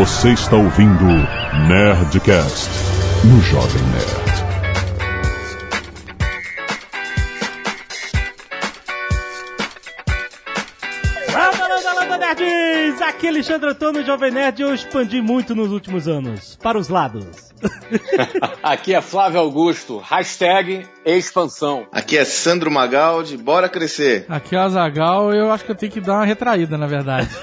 Você está ouvindo Nerdcast no Jovem Nerd. Landa, landa, landa, nerds! Aqui é Alexandre Antônio, Jovem Nerd, eu expandi muito nos últimos anos. Para os lados. Aqui é Flávio Augusto, hashtag expansão. Aqui é Sandro Magaldi, bora crescer. Aqui é o Azagal, eu acho que eu tenho que dar uma retraída, na verdade.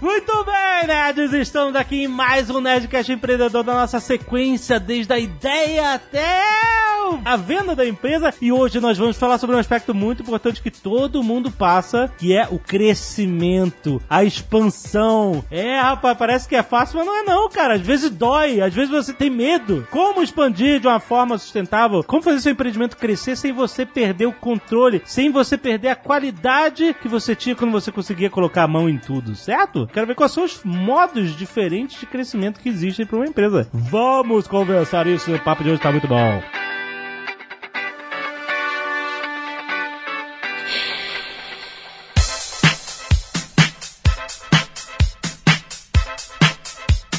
Muito bem, nerds! Estamos aqui em mais um Nerdcast Empreendedor da nossa sequência, desde a ideia até a venda da empresa. E hoje nós vamos falar sobre um aspecto muito importante que todo mundo passa, que é o crescimento, a expansão. É, rapaz, parece que é fácil, mas não é não, cara. Às vezes dói, às vezes você tem medo. Como expandir de uma forma sustentável? Como fazer seu empreendimento crescer sem você perder o controle, sem você perder a qualidade que você tinha quando você conseguia colocar a mão em tudo, certo? Quero ver quais são os modos diferentes de crescimento que existem para uma empresa. Vamos conversar isso, o papo de hoje tá muito bom.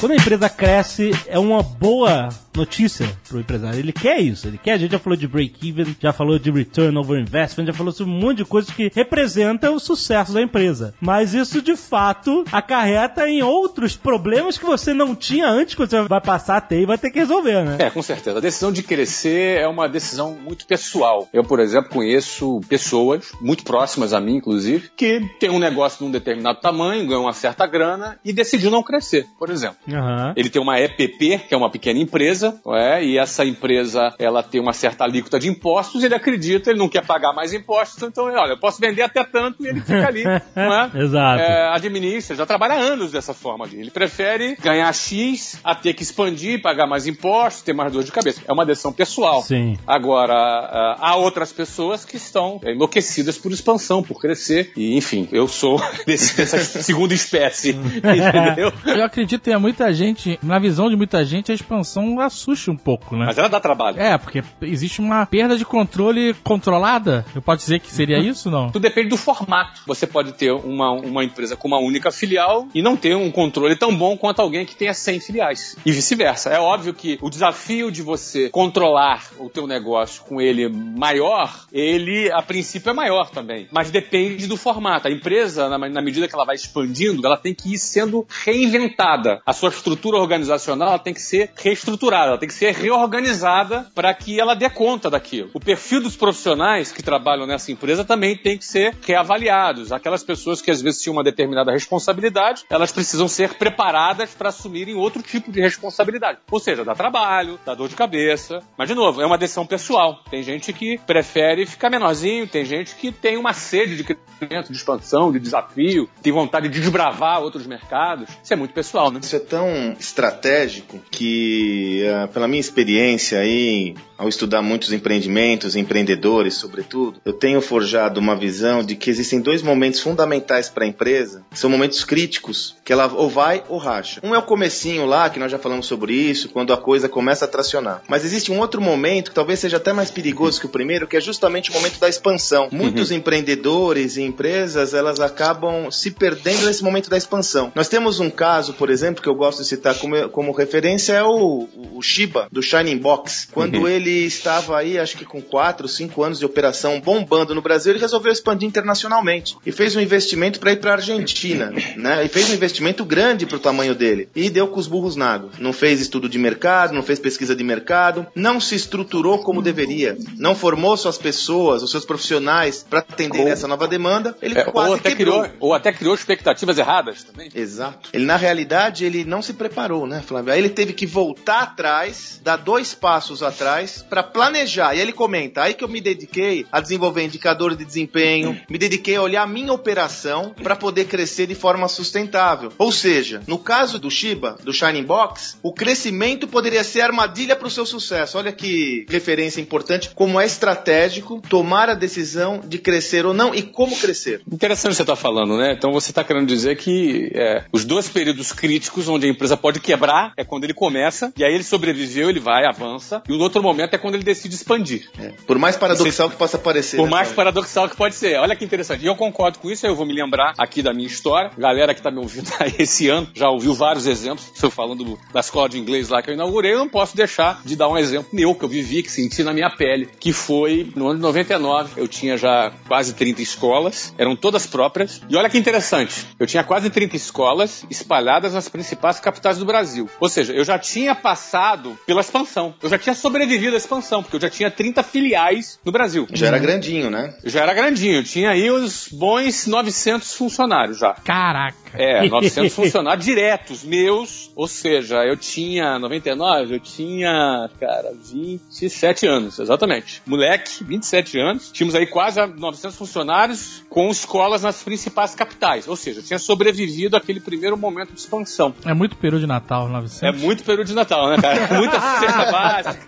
Quando a empresa cresce, é uma boa notícia pro empresário. Ele quer isso, ele quer. A gente já falou de break-even, já falou de return over investment, já falou sobre um monte de coisas que representa o sucesso da empresa. Mas isso, de fato, acarreta em outros problemas que você não tinha antes, que você vai passar a ter e vai ter que resolver, né? É, com certeza. A decisão de crescer é uma decisão muito pessoal. Eu, por exemplo, conheço pessoas muito próximas a mim, inclusive, que têm um negócio de um determinado tamanho, ganham uma certa grana e decidiu não crescer, por exemplo. Aham. Ele tem uma EPP, que é uma pequena empresa, é? e essa empresa ela tem uma certa alíquota de impostos, ele acredita, ele não quer pagar mais impostos, então, olha, eu posso vender até tanto e ele fica ali, não é? Exato. É, administra, já trabalha há anos dessa forma ali. Ele prefere ganhar X a ter que expandir, pagar mais impostos, ter mais dor de cabeça. É uma decisão pessoal. Sim. Agora, ah, há outras pessoas que estão enlouquecidas por expansão, por crescer. E, enfim, eu sou desse- dessa segunda espécie. entendeu? Eu acredito que tem muita gente, na visão de muita gente, a expansão assusta um pouco, né? Mas ela dá trabalho. É, porque existe uma perda de controle controlada. Eu posso dizer que seria isso, não? Tudo depende do formato. Você pode ter uma, uma empresa com uma única filial e não ter um controle tão bom quanto alguém que tenha 100 filiais. E vice-versa. É óbvio que o desafio de você controlar o teu negócio com ele maior, ele a princípio é maior também. Mas depende do formato. A empresa, na, na medida que ela vai expandindo, ela tem que ir sendo reinventada. A sua estrutura organizacional tem que ser reestruturada, ela tem que ser reorganizada para que ela dê conta daquilo. O perfil dos profissionais que trabalham nessa empresa também tem que ser reavaliados. Aquelas pessoas que às vezes tinham uma determinada responsabilidade, elas precisam ser preparadas para assumirem outro tipo de responsabilidade. Ou seja, dá trabalho, dá dor de cabeça. Mas, de novo, é uma decisão pessoal. Tem gente que prefere ficar menorzinho, tem gente que tem uma sede de crescimento, de expansão, de desafio, tem vontade de desbravar outros mercados. Isso é muito pessoal, né? Tão estratégico que, eh, pela minha experiência aí, ao estudar muitos empreendimentos, empreendedores, sobretudo, eu tenho forjado uma visão de que existem dois momentos fundamentais para a empresa, que são momentos críticos, que ela ou vai ou racha. Um é o comecinho lá, que nós já falamos sobre isso, quando a coisa começa a tracionar. Mas existe um outro momento que talvez seja até mais perigoso que o primeiro, que é justamente o momento da expansão. Muitos empreendedores e empresas, elas acabam se perdendo nesse momento da expansão. Nós temos um caso, por exemplo, que eu gosto de citar como, como referência, é o, o Shiba, do Shining Box. Quando ele estava aí, acho que com 4, 5 anos de operação bombando no Brasil, ele resolveu expandir internacionalmente. E fez um investimento para ir para a Argentina, né? E fez um investimento grande para o tamanho dele. E deu com os burros na água. Não fez estudo de mercado, não fez pesquisa de mercado, não se estruturou como deveria, não formou suas pessoas, os seus profissionais para atender Ou- essa nova demanda. Ele É, quase ou, até quebrou. criou, ou até criou expectativas erradas também. Exato. Ele, na realidade, ele não se preparou, né, Flávio? Aí ele teve que voltar atrás, dar dois passos atrás, para planejar. E ele comenta, aí que eu me dediquei a desenvolver indicadores de desempenho, me dediquei a olhar a minha operação para poder crescer de forma sustentável. Ou seja, no caso do Shiba, do Shining Box, o crescimento poderia ser armadilha para o seu sucesso. Olha que referência importante, como é estratégico tomar a decisão de crescer ou não e como crescer. Interessante você está falando, né? Então você está querendo dizer que é, os dois períodos críticos onde onde a empresa pode quebrar é quando ele começa, e aí ele sobreviveu, ele vai, avança, e o outro momento é quando ele decide expandir. É. Por mais paradoxal que possa parecer. Por né, mais Paulo? paradoxal que pode ser. Olha que interessante. E eu concordo com isso, eu vou me lembrar aqui da minha história. Galera que tá me ouvindo aí esse ano já ouviu vários exemplos. Estou falando do- da escola de inglês lá que eu inaugurei, eu não posso deixar de dar um exemplo meu que eu vivi, que senti na minha pele, que foi no ano de 99. Eu tinha já quase 30 escolas, eram todas próprias. E olha que interessante, eu tinha quase 30 escolas espalhadas nas principais capitais do Brasil. Ou seja, eu já tinha passado pela expansão. Eu já tinha sobrevivido à expansão, porque eu já tinha 30 filiais no Brasil. Já era grandinho, né? Eu já era grandinho, eu tinha aí os bons 900 funcionários já. Caraca. É, 900 funcionários diretos meus, ou seja, eu tinha 99, eu tinha, cara, 27 anos, exatamente. Moleque, 27 anos, tínhamos aí quase 900 funcionários com escolas nas principais capitais, ou seja, eu tinha sobrevivido àquele primeiro momento de expansão. É muito peru de Natal, 900. É muito período de Natal, né, cara? Muita cesta básica.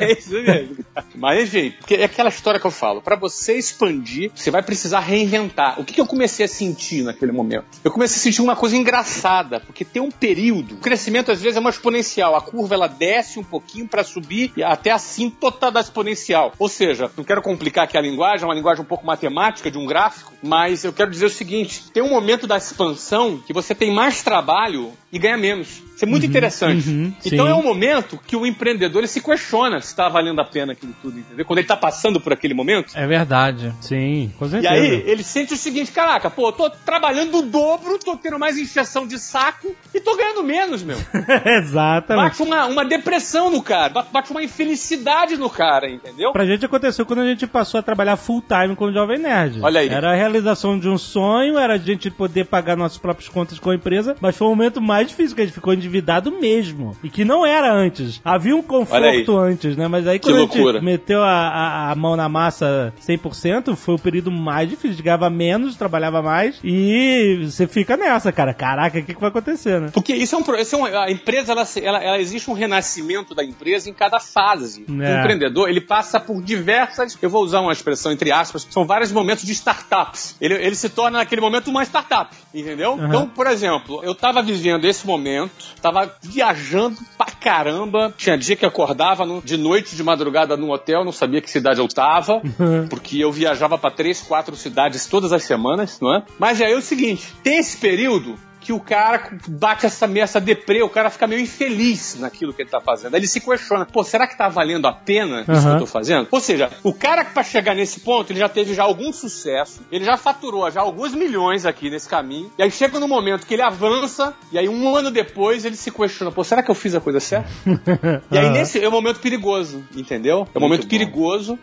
é isso mesmo. Mas enfim, porque é aquela história que eu falo. Pra você expandir, você vai precisar reinventar. O que, que eu comecei a sentir naquele momento? Eu comecei a sentir uma coisa engraçada, porque tem um período. O crescimento às vezes é uma exponencial. A curva ela desce um pouquinho pra subir e até assim toda da exponencial. Ou seja, não quero complicar aqui a linguagem, é uma linguagem um pouco matemática de um gráfico, mas eu quero dizer o seguinte: tem um momento da expansão que você tem mais trabalho e ganha menos. Isso é muito interessante. uhum, então sim. é um momento que o empreendedor se questiona se está valendo a pena aquilo tudo, entendeu? Quando ele está passando por aquele momento. É verdade. Sim, com E certeza. aí ele sente o seguinte, caraca, pô, eu tô trabalhando o dobro, tô tendo mais injeção de saco e tô ganhando menos, meu. Exatamente. Bate uma, uma depressão no cara, ba- bate uma infelicidade no cara, entendeu? Pra gente aconteceu quando a gente passou a trabalhar full time com o Jovem Nerd. Olha aí. Era a realização de um sonho, era a gente poder pagar nossas próprias contas com a empresa, mas foi o momento mais difícil, que a gente ficou endividado mesmo. E que não era antes. Havia um conforto antes, né? Mas aí Que quando a loucura. gente meteu a, a, a mão na massa 100%, foi o período mais difícil. A gente ganhava menos, trabalhava mais e você fica nessa, cara. Caraca, o que, que vai acontecer, né? Porque isso é um, isso é um a empresa ela, ela, ela existe um renascimento da empresa em cada fase. O É. empreendedor ele passa por diversas, eu vou usar uma expressão entre aspas, são vários momentos de startups. Ele, ele se torna naquele momento uma startup, entendeu? Então, por exemplo, eu tava vivendo esse momento, tava viajando pra caramba. Tinha dia que acordava no- de noite, de madrugada no hotel, não sabia que cidade eu tava, porque eu viajava pra três, quatro cidades todas as semanas, não é? Mas aí é o seguinte, tem esse período que o cara bate essa, essa deprê, o cara fica meio infeliz naquilo que ele tá fazendo. Aí ele se questiona, pô, será que tá valendo a pena isso que eu tô fazendo? Ou seja, o cara que pra chegar nesse ponto, ele já teve já algum sucesso, ele já faturou já alguns milhões aqui nesse caminho, e aí chega no momento que ele avança, e aí um ano depois ele se questiona, pô, será que eu fiz a coisa certa? E aí nesse é um momento perigoso, entendeu? É um momento bom. perigoso.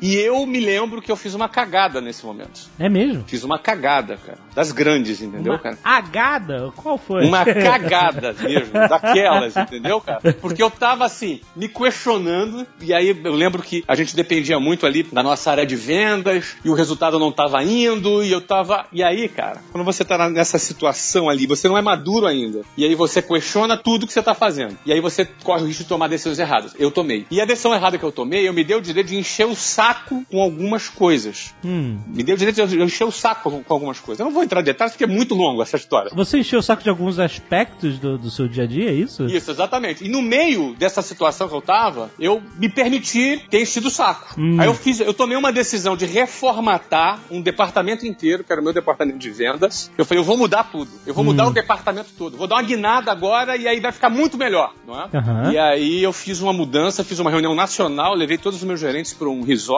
E eu me lembro que eu fiz uma cagada nesse momento. É mesmo? Fiz uma cagada, cara. Das grandes, entendeu, Uma cara? agada? Qual foi? Uma cagada mesmo, daquelas, entendeu, cara? Porque eu tava assim, me questionando, e aí eu lembro que a gente dependia muito ali da nossa área de vendas, e o resultado não tava indo, e eu tava. E aí, cara, quando você tá nessa situação ali, você não é maduro ainda. E aí você questiona tudo que você tá fazendo. E aí você corre o risco de tomar decisões erradas. Eu tomei. E a decisão errada que eu tomei, eu me dei o direito de encher o saco com algumas coisas. Hum. Me deu o direito de encher o saco com, algumas coisas. Eu não vou entrar em detalhes porque é muito longo essa história. Você encheu o saco de alguns aspectos do, do seu dia a dia, é isso? Isso, exatamente. E no meio dessa situação que eu tava, eu me permiti ter enchido o saco. Hum. Aí eu fiz, eu tomei uma decisão de reformatar um departamento inteiro, que era o meu departamento de vendas. Eu falei, eu vou mudar tudo. Eu vou mudar o departamento todo. Vou dar uma guinada agora e aí vai ficar muito melhor, não é? Aham. E aí eu fiz uma mudança, fiz uma reunião nacional, levei todos os meus gerentes para um resort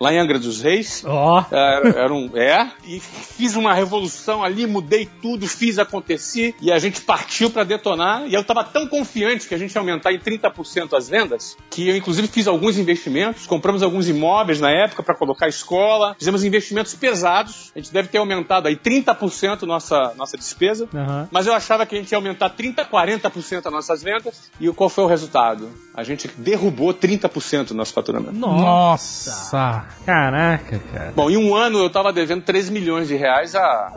lá em Angra dos Reis. Ó. Era, era um, é, e fiz uma revolução ali, mudei tudo, fiz acontecer e a gente partiu pra detonar. E eu tava tão confiante que a gente ia aumentar em 30% as vendas que eu, inclusive, fiz alguns investimentos. Compramos alguns imóveis na época para colocar escola, fizemos investimentos pesados. A gente deve ter aumentado aí 30% nossa, nossa despesa. Aham. Mas eu achava que a gente ia aumentar 30%, 40% as nossas vendas. E qual foi o resultado? A gente derrubou 30% do nosso faturamento. Nossa. Caraca, cara. Bom, em um ano eu tava devendo 3 milhões de reais há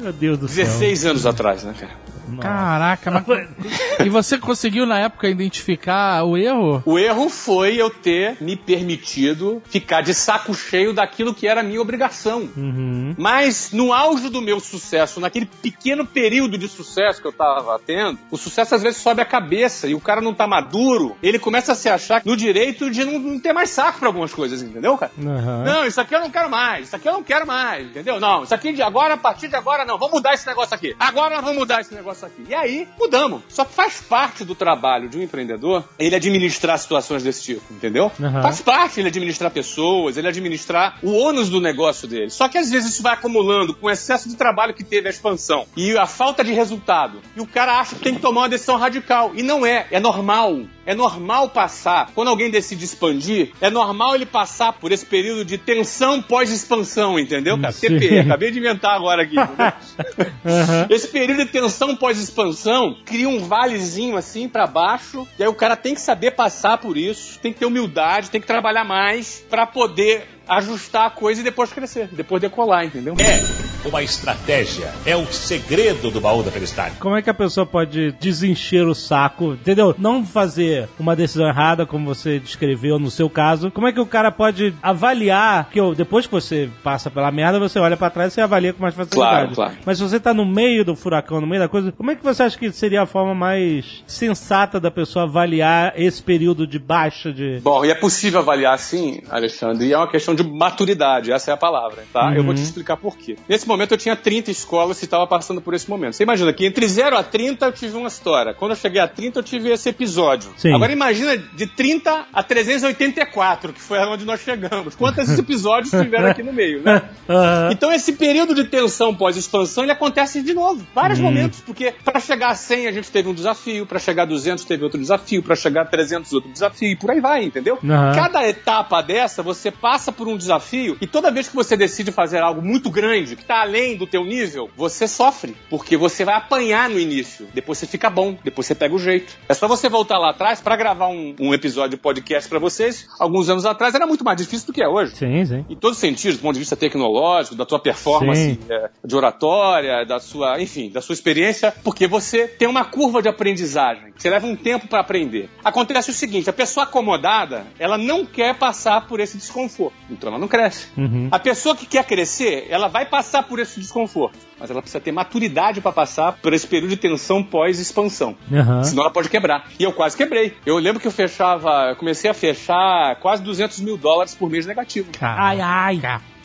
Meu Deus do céu. 16 anos atrás, né, cara? Caraca, mas... e você conseguiu na época identificar o erro? O erro foi eu ter me permitido ficar de saco cheio daquilo que era minha obrigação. Uhum. Mas no auge do meu sucesso, naquele pequeno período de sucesso que eu tava tendo, o sucesso às vezes sobe a cabeça e o cara não tá maduro, ele começa a se achar no direito de não, não ter mais saco pra algumas coisas, entendeu, cara? Uhum. Não, isso aqui eu não quero mais, isso aqui eu não quero mais, entendeu? Não, isso aqui de agora, a partir de agora, não, vamos mudar esse negócio aqui. Agora nós vamos mudar esse negócio aqui. E aí, mudamos. Só que faz parte do trabalho de um empreendedor ele administrar situações desse tipo, entendeu? Uhum. Faz parte ele administrar pessoas, ele administrar o ônus do negócio dele. Só que às vezes isso vai acumulando com o excesso de trabalho que teve a expansão e a falta de resultado. E o cara acha que tem que tomar uma decisão radical. E não é, é normal. É normal passar, quando alguém decide expandir, é normal ele passar por esse período de tensão pós-expansão, entendeu, cara? Sim. TPE, acabei de inventar agora aqui. entendeu? Esse período de tensão pós-expansão cria um valezinho assim pra baixo, e aí o cara tem que saber passar por isso, tem que ter humildade, tem que trabalhar mais pra poder ajustar a coisa e depois crescer, depois decolar, entendeu? É uma estratégia. É o segredo do baú da felicidade. Como é que a pessoa pode desencher o saco, entendeu? Não fazer uma decisão errada, como você descreveu no seu caso. Como é que o cara pode avaliar, que depois que você passa pela merda, você olha pra trás e avalia com mais facilidade. Claro, claro. Mas se você tá no meio do furacão, no meio da coisa, como é que você acha que seria a forma mais sensata da pessoa avaliar esse período de baixa de... Bom, e é possível avaliar sim, Alexandre, e é uma questão de maturidade, essa é a palavra, tá? Eu vou te explicar por quê. Nesse momento eu tinha 30 escolas e estava passando por esse momento. Você imagina que entre 0 a 30 eu tive uma história. Quando eu cheguei a 30 eu tive esse episódio. Sim. Agora imagina de 30 a 384, que foi onde nós chegamos. Quantos episódios tiveram aqui no meio, né? Aham. Então esse período de tensão pós-expansão ele acontece de novo, vários momentos, porque para chegar a 100 a gente teve um desafio, para chegar a 200 teve outro desafio, para chegar a 300 outro desafio e por aí vai, entendeu? Cada etapa dessa você passa por um desafio e toda vez que você decide fazer algo muito grande, que tá além do teu nível, você sofre, porque você vai apanhar no início, depois você fica bom, depois você pega o jeito. É só você voltar lá atrás para gravar um, um episódio de podcast para vocês, alguns anos atrás era muito mais difícil do que é hoje Sim, sim. em todos os sentidos, do ponto de vista tecnológico, da tua performance é, de oratória, da sua, enfim, da sua experiência, porque você tem uma curva de aprendizagem. Você leva um tempo para aprender. Acontece o seguinte: a pessoa acomodada, ela não quer passar por esse desconforto, então ela não cresce. Uhum. A pessoa que quer crescer, ela vai passar por esse desconforto, mas ela precisa ter maturidade para passar por esse período de tensão pós-expansão. Aham. Senão ela pode quebrar. E eu quase quebrei. Eu lembro que eu fechava, eu comecei a fechar quase 200 mil dólares por mês negativo. Ai, ai.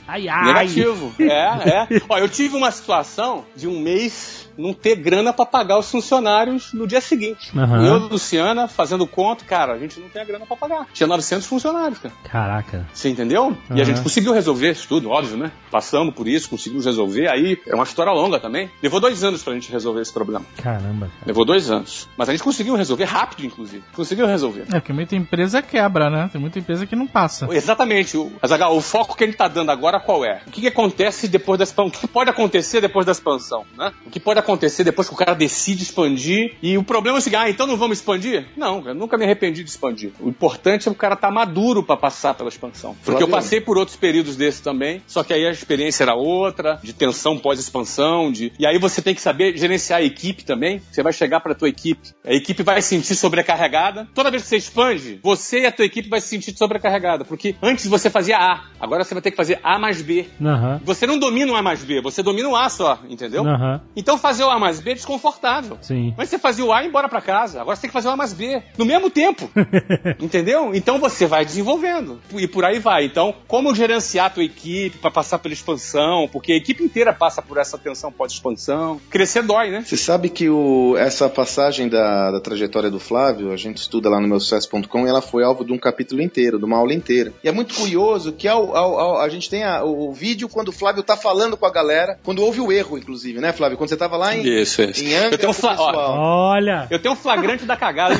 Ai, ai. Negativo. É, é. Ó, eu tive uma situação de um mês não ter grana pra pagar os funcionários no dia seguinte. Aham. Eu, Luciana, fazendo conta, cara, a gente não tem a grana pra pagar. Tinha 900 funcionários, cara. Caraca. Você entendeu? E a gente conseguiu resolver isso tudo, óbvio, né? Passamos por isso, conseguimos resolver. Aí é uma história longa também. Levou dois anos pra gente resolver esse problema. Caramba. Levou dois anos. Mas a gente conseguiu resolver rápido, inclusive. Conseguiu resolver. É que muita empresa quebra, né? Tem muita empresa que não passa. Exatamente. O, Azaghal, o foco que a gente está dando agora qual é? O que, que acontece depois da expansão? O que pode acontecer depois da expansão? Né? O que pode acontecer depois que o cara decide expandir? E o problema é o seguinte: ah, então não vamos expandir? Não, eu nunca me arrependi de expandir. O importante é o cara estar maduro para passar pela expansão. Porque eu passei por outros períodos desses também, só que aí a experiência era outra, de tensão pós-expansão, de... e aí você tem que saber gerenciar a equipe também. Você vai chegar para tua equipe, a equipe vai se sentir sobrecarregada. Toda vez que você expande, você e a tua equipe vai se sentir sobrecarregada, porque antes você fazia A, agora você vai ter que fazer A mais B. Aham. Você não domina o A mais B, você domina o A só, entendeu? Aham. Então fazer o A mais B é desconfortável. Sim. Mas você fazia o A e ir embora pra casa. Agora você tem que fazer o A mais B. No mesmo tempo. Entendeu? Então você vai desenvolvendo. E por aí vai. Então, como gerenciar a tua equipe pra passar pela expansão? Porque a equipe inteira passa por essa tensão pós-expansão. Crescer dói, né? Você sabe que o, essa passagem da, da trajetória do Flávio, a gente estuda lá no meu sucesso.com e ela foi alvo de um capítulo inteiro, de uma aula inteira. E é muito curioso que ao, ao- ao- a gente tem a- o vídeo quando o Flávio tá falando com a galera, quando houve o erro, inclusive, né, Flávio? Quando você tava lá em, Isso, isso. em Angra, Eu tenho um fla-. Olha. Eu tenho um flagrante da cagada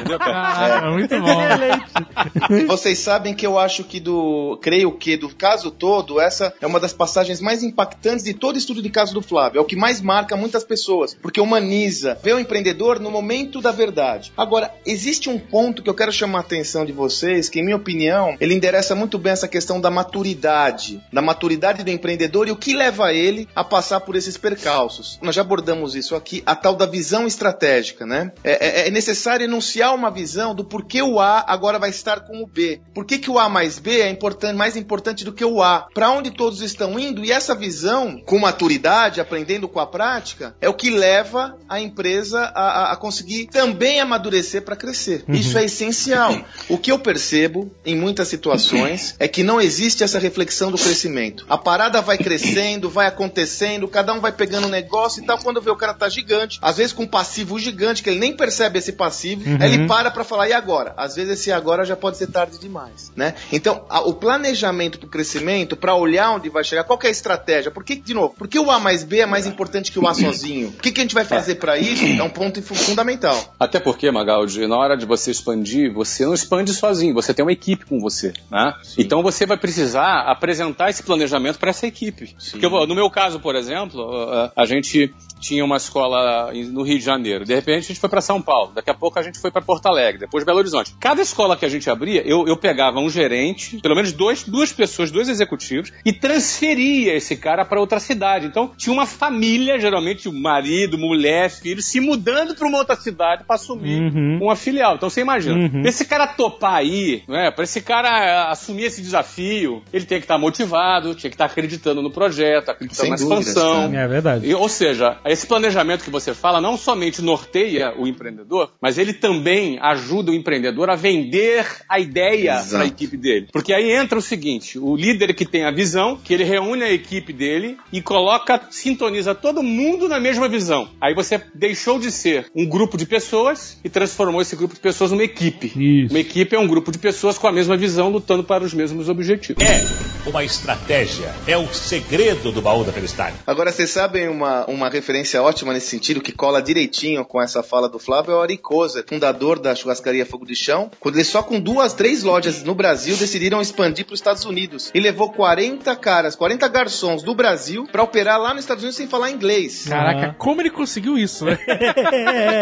entendeu, cara? Ah, muito bom. Vocês sabem que eu acho que do. Creio que do caso todo, essa é uma das passagens mais impactantes de todo estudo de caso do Flávio. É o que mais marca muitas pessoas, porque humaniza, vê o empreendedor no momento da verdade. Agora, existe um ponto que eu quero chamar a atenção de vocês, que, em minha opinião, ele endereça muito bem essa questão da maturidade, da maturidade do empreendedor e o que leva ele a passar por esses percalços. Nós já abordamos isso aqui, a tal da visão estratégica, né? É, é- é necessário enunciar uma visão do porquê o A agora vai estar com o B. Por que, que o A mais B é importante, mais importante do que o A? Para onde todos estão indo? E essa visão, com maturidade, aprendendo com a prática, é o que leva a empresa a, a- a conseguir também amadurecer para crescer. Isso é essencial. O que eu percebo em muitas situações é que não existe essa reflexão do crescimento. A parada vai crescendo, vai acontecendo, cada um vai pegando um negócio e tal. Quando vê o cara tá gigante, às vezes com um passivo gigante, que ele nem percebe esse passivo, aí ele para pra falar, e agora? Às vezes esse agora já pode ser tarde demais, né? Então, a- o planejamento pro crescimento, para olhar onde vai chegar, qual que é a estratégia? Por que, de novo, por que o A mais B é mais importante que o A sozinho? O que, que a gente vai fazer para isso? É um ponto fu- fundamental. Até porque, Magaldi, na hora de você expandir, você não expande sozinho, você tem uma equipe com você, né? Então você vai precisar apresentar esse planejamento para essa equipe. Porque no meu caso, por exemplo, a gente tinha uma escola no Rio de Janeiro. De repente a gente foi para São Paulo. Daqui a pouco a gente foi para Porto Alegre. Depois Belo Horizonte. Cada escola que a gente abria, eu, eu pegava um gerente, pelo menos dois, duas pessoas, dois executivos, e transferia esse cara para outra cidade. Então tinha uma família, geralmente um marido, mulher, filho, se mudando para uma outra cidade para assumir Uhum. uma filial. Então você imagina, Uhum. pra esse cara topar aí, né, para esse cara eh, assumir esse desafio, ele tem que estar motivado, tinha que estar acreditando no projeto, acreditando Sem na dúvidas, expansão. É verdade. E, ou seja, esse planejamento que você fala não somente norteia o empreendedor, mas ele também ajuda o empreendedor a vender a ideia para a equipe dele. Porque aí entra o seguinte: o líder que tem a visão, que ele reúne a equipe dele e coloca, sintoniza todo mundo na mesma visão. Aí você deixou de ser um grupo de pessoas e transformou esse grupo de pessoas numa equipe. Isso. Uma equipe é um grupo de pessoas com a mesma visão lutando para os mesmos objetivos. É uma estratégia. É o segredo do baú da felicidade. Agora, vocês sabem uma, uma referência ótima nesse sentido, que cola direitinho com essa fala do Flávio, é o Ari Kozer, fundador da churrascaria Fogo de Chão, quando eles só com duas, três lojas no Brasil decidiram expandir para os Estados Unidos. E levou 40 caras, 40 garçons do Brasil para operar lá nos Estados Unidos sem falar inglês. Caraca, Aham. como ele conseguiu isso, né?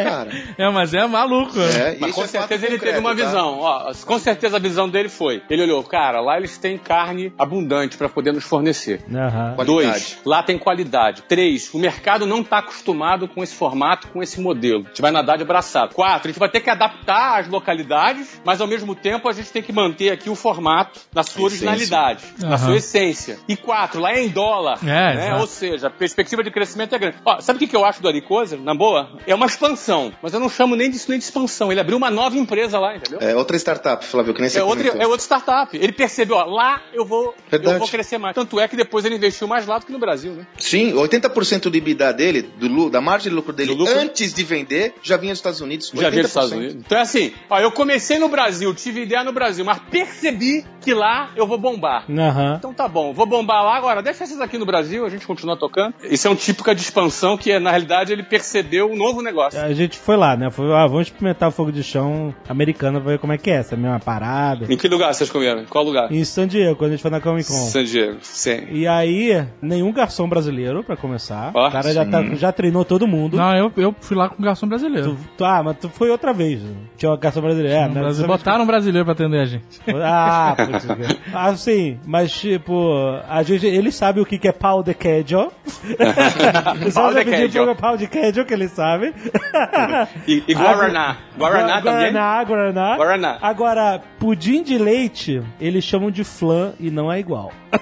Cara, É, mas é maluco, né? é, Mas isso com é certeza ele concreto, teve uma tá? visão. Ó, com certeza a visão dele foi. Ele olhou, cara, lá eles têm carne abundante para poder nos fornecer. Qualidade. Dois, lá tem qualidade. Três, o mercado não está acostumado com esse formato, com esse modelo. A gente vai nadar de braçado. Quatro, a gente vai ter que adaptar as localidades, mas ao mesmo tempo a gente tem que manter aqui o formato na sua originalidade, na Aham. sua essência. E quatro, lá é em dólar. É, né? Ou seja, a perspectiva de crescimento é grande. Ó, sabe o que que eu acho do Ari Kozer? Na boa? É uma expansão. Mas eu não chamo nem disso nem de expansão. Ele abriu uma nova empresa lá, entendeu? É outra startup, Flávio, que nem você É outra, comentou. é outra startup. Ele percebeu, ó, lá eu vou, Verdade. eu vou crescer mais. Tanto é que depois ele investiu mais lá do que no Brasil, né? Sim, 80% do EBITDA dele, do, lu- da margem de lucro dele, Do lucro? antes de vender, já vinha dos Estados Unidos. Já vi 80%. dos Estados Unidos. Então é assim, ó, eu comecei no Brasil, tive ideia no Brasil, mas percebi que lá eu vou bombar. Aham. Então tá bom, vou bombar lá agora, deixa esses aqui no Brasil, a gente continua tocando. Isso é um típico de expansão que, na realidade, ele percebeu um novo negócio. A gente foi lá, né? Foi, ah, vamos experimentar o fogo de chão americano pra ver como é que é. Essa é a mesma parada. Em que lugar vocês comeram? Em qual lugar? Em San Diego, quando a gente foi na Comic Con. San Diego, sim. E aí, nenhum garçom brasileiro, pra começar. Ó, o cara já, tá- já treinou todo mundo. Não, eu, eu fui lá com um garçom brasileiro. Tu- tu- ah, mas tu foi outra vez. Tinha um garçom brasileiro. É? Brasil, botaram um brasileiro pra atender a gente. Ah, putz. cara. ah, sim, mas tipo, a gente, ele sabe o que, que é pau de queijo. Você Pau de vai pedir pro pau de queijo, que ele sabe. E, e Guaraná. Guaraná também? Guaraná, Guaraná. Guaraná. Agora, pudim de leite, eles chamam de flan e não é igual.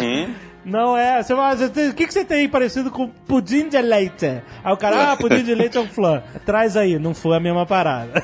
Uhum. Não é. Você fala, "Você tem- o que, que você tem parecido com pudim de leite? Aí o cara, ah, pudim de leite é um flan. Traz aí, não foi a mesma parada.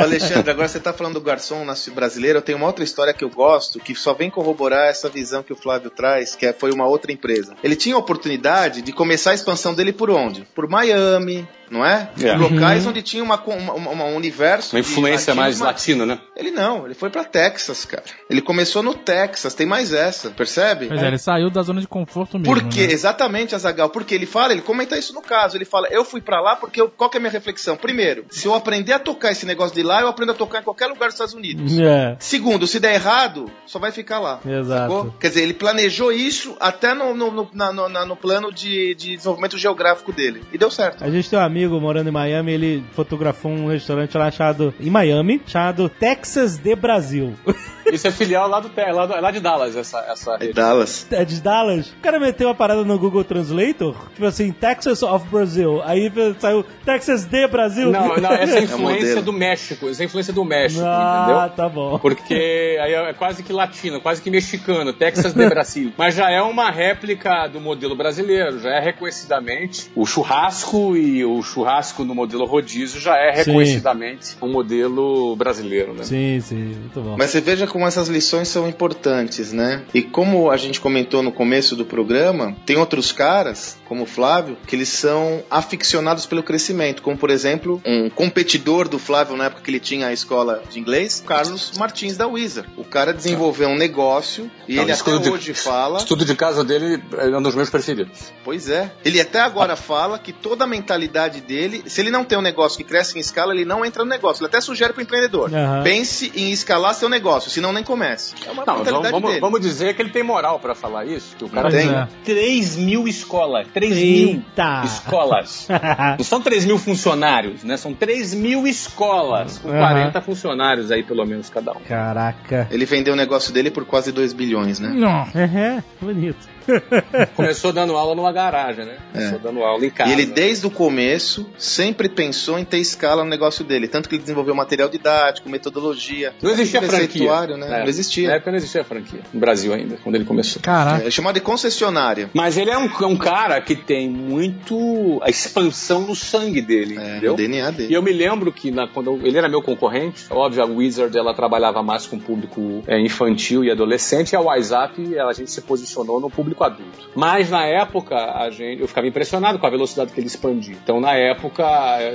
Ô, Alexandre, agora você tá falando do garçom brasileiro. Eu tenho uma outra história que eu gosto, que só vem corroborar essa visão que o Flávio traz, que é- foi uma outra empresa. Ele tinha a oportunidade de começar a expansão dele por onde? Por Miami, não é? É. Locais onde tinha uma, uma- uma- um universo. Uma influência latinos, mais mas- latina, né? Ele não, ele foi pra Texas, cara. Ele começou no Texas, tem mais essa, percebe? Pois é, ele saiu da zona de conforto mesmo. Por quê? né? Exatamente, Azagal. Porque ele fala, ele comenta isso no caso. Ele fala, eu fui pra lá porque eu- qual que é a minha reflexão? Primeiro, se eu aprender a tocar esse negócio de lá, eu aprendo a tocar em qualquer lugar dos Estados Unidos. é. Segundo, se der errado, só vai ficar lá. Exato. Sacou? Quer dizer, ele planejou isso até no, no, no, na- no- na- no plano de, de desenvolvimento geográfico dele. E deu certo. A gente tem um amigo morando em Miami, ele fotografou um restaurante lá chamado, em Miami, chamado Texas de Brasil. Isso é filial lá, do, lá, do- lá de Dallas, essa, essa É rede. Dallas. É de Dallas. O cara meteu uma parada no Google Translator, tipo assim, Texas of Brazil. Aí saiu Texas de Brasil. Não, não, essa é a influência modelo. do México. Essa é a influência do México, Ah, entendeu? tá bom. Porque aí é quase que latino, quase que mexicano, Texas de Brasil. Mas já é uma réplica do modelo brasileiro, já é reconhecidamente o churrasco e o churrasco no modelo rodízio já é Sim. reconhecidamente um modelo brasileiro, né? Sim, sim, muito bom. Mas você veja como essas lições são importantes, né? E como a gente comentou no começo do programa, tem outros caras, como o Flávio, que eles são aficionados pelo crescimento. Como, por exemplo, um competidor do Flávio na época que ele tinha a escola de inglês, Carlos Martins da Wizard. O cara desenvolveu um negócio e Não, ele até de- hoje fala. O estudo de casa dele é um dos meus preferidos. Pois é. Ele até agora fala que toda a mentalidade dele, se ele não tem um negócio que cresce em escala, ele não entra no negócio. Ele até sugere pro empreendedor. Aham. Pense em escalar seu negócio, senão nem comece. É uma Não, vamos, mentalidade vamos, dele. vamos dizer que ele tem moral pra falar isso, que o cara tem. é. 3 mil escolas. 3 mil escolas. Não são 3 mil funcionários, né? São 3 mil escolas, com Aham. 40 funcionários aí, pelo menos, cada um. Caraca. Ele vendeu o negócio dele por quase 2 bilhões, né? Não. É, bonito. Começou dando aula numa garagem, né? Começou dando aula em casa. E ele, desde o começo, sempre pensou em ter escala no negócio dele. Tanto que ele desenvolveu material didático, metodologia. Não existia franquia. né? É. Não existia. Na época não existia franquia. No Brasil ainda, quando ele começou. Caraca. É chamado de concessionária. Mas ele é um, um cara que tem muito a expansão no sangue dele, É, entendeu? no DNA E dele. eu me lembro que na- quando eu- ele era meu concorrente, óbvio, a Wizard ela trabalhava mais com o público é, infantil e adolescente, e a WhatsApp ela, a gente se posicionou no público adulto. Mas na época a gente, eu ficava impressionado com a velocidade que ele expandia. Então na época,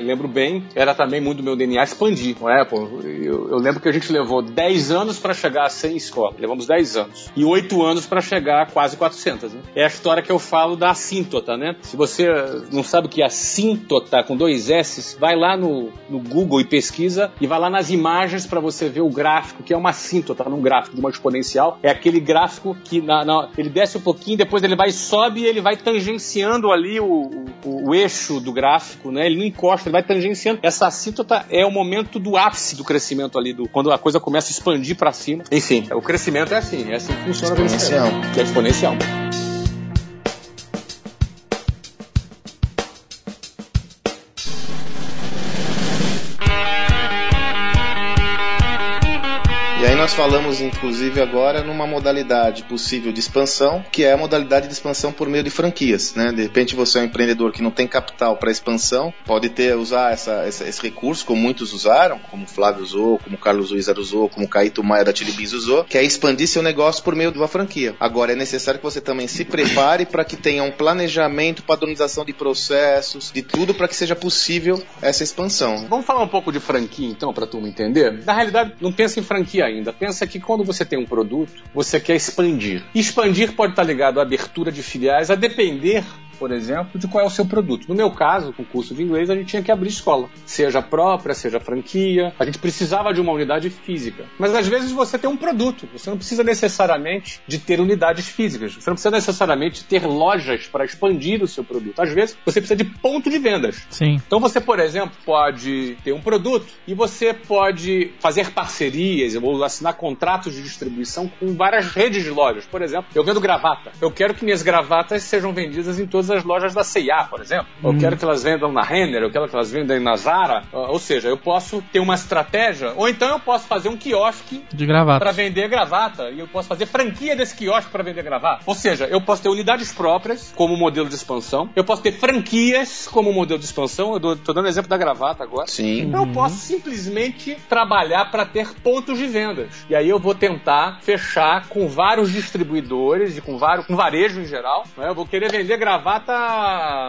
lembro bem, era também muito do meu DNA expandir. Não é? Pô, eu, eu lembro que a gente levou 10 anos para chegar a 100 escolas. Levamos 10 anos. E 8 anos para chegar a quase 400. Né? É a história que eu falo da assíntota, né? Se você não sabe o que é assíntota com dois S, vai lá no, no Google e pesquisa e vai lá nas imagens para você ver o gráfico, que é uma assíntota num gráfico de uma exponencial. É aquele gráfico que na- na- ele desce um pouquinho, depois ele vai e sobe e ele vai tangenciando ali o, o- o eixo do gráfico, né? Ele não encosta, ele vai tangenciando. Essa assíntota é o momento do ápice do crescimento ali, do, quando a coisa começa a expandir para cima. Enfim, o crescimento é assim, é assim que funciona o Exponencial. crescimento, que é exponencial. Falamos, inclusive, agora numa modalidade possível de expansão, que é a modalidade de expansão por meio de franquias, né? De repente você é um empreendedor que não tem capital para expansão, pode ter usar essa, essa- esse recurso, como muitos usaram, como Flávio usou, como Carlos Wizard usou, como Caíto Maia da Tilibis usou, que é expandir seu negócio por meio de uma franquia. Agora é necessário que você também se prepare para que tenha um planejamento, padronização de processos, de tudo para que seja possível essa expansão. Vamos falar um pouco de franquia, então, para turma entender? Na realidade, não pensa em franquia ainda. Pensa que quando você tem um produto, você quer expandir. Expandir pode estar ligado à abertura de filiais, a depender por exemplo, de qual é o seu produto. No meu caso, com o curso de inglês, a gente tinha que abrir escola. Seja própria, seja franquia. A gente precisava de uma unidade física. Mas às vezes você tem um produto. Você não precisa necessariamente de ter unidades físicas. Você não precisa necessariamente ter lojas para expandir o seu produto. Às vezes você precisa de ponto de vendas. Sim. Então você, por exemplo, pode ter um produto e você pode fazer parcerias ou assinar contratos de distribuição com várias redes de lojas. Por exemplo, eu vendo gravata. Eu quero que minhas gravatas sejam vendidas em todas as lojas da C&A, por exemplo. Eu quero que elas vendam na Renner, eu quero que elas vendam na Zara. Ou seja, eu posso ter uma estratégia, ou então eu posso fazer um quiosque De gravata. para vender gravata e eu posso fazer franquia desse quiosque para vender gravata. Ou seja, eu posso ter unidades próprias como modelo de expansão, eu posso ter franquias como modelo de expansão. Eu dou, tô dando exemplo da gravata agora. Sim. Então eu posso simplesmente trabalhar para ter pontos de vendas. E aí eu vou tentar fechar com vários distribuidores e com vários, com varejo em geral. né? Eu vou querer vender gravata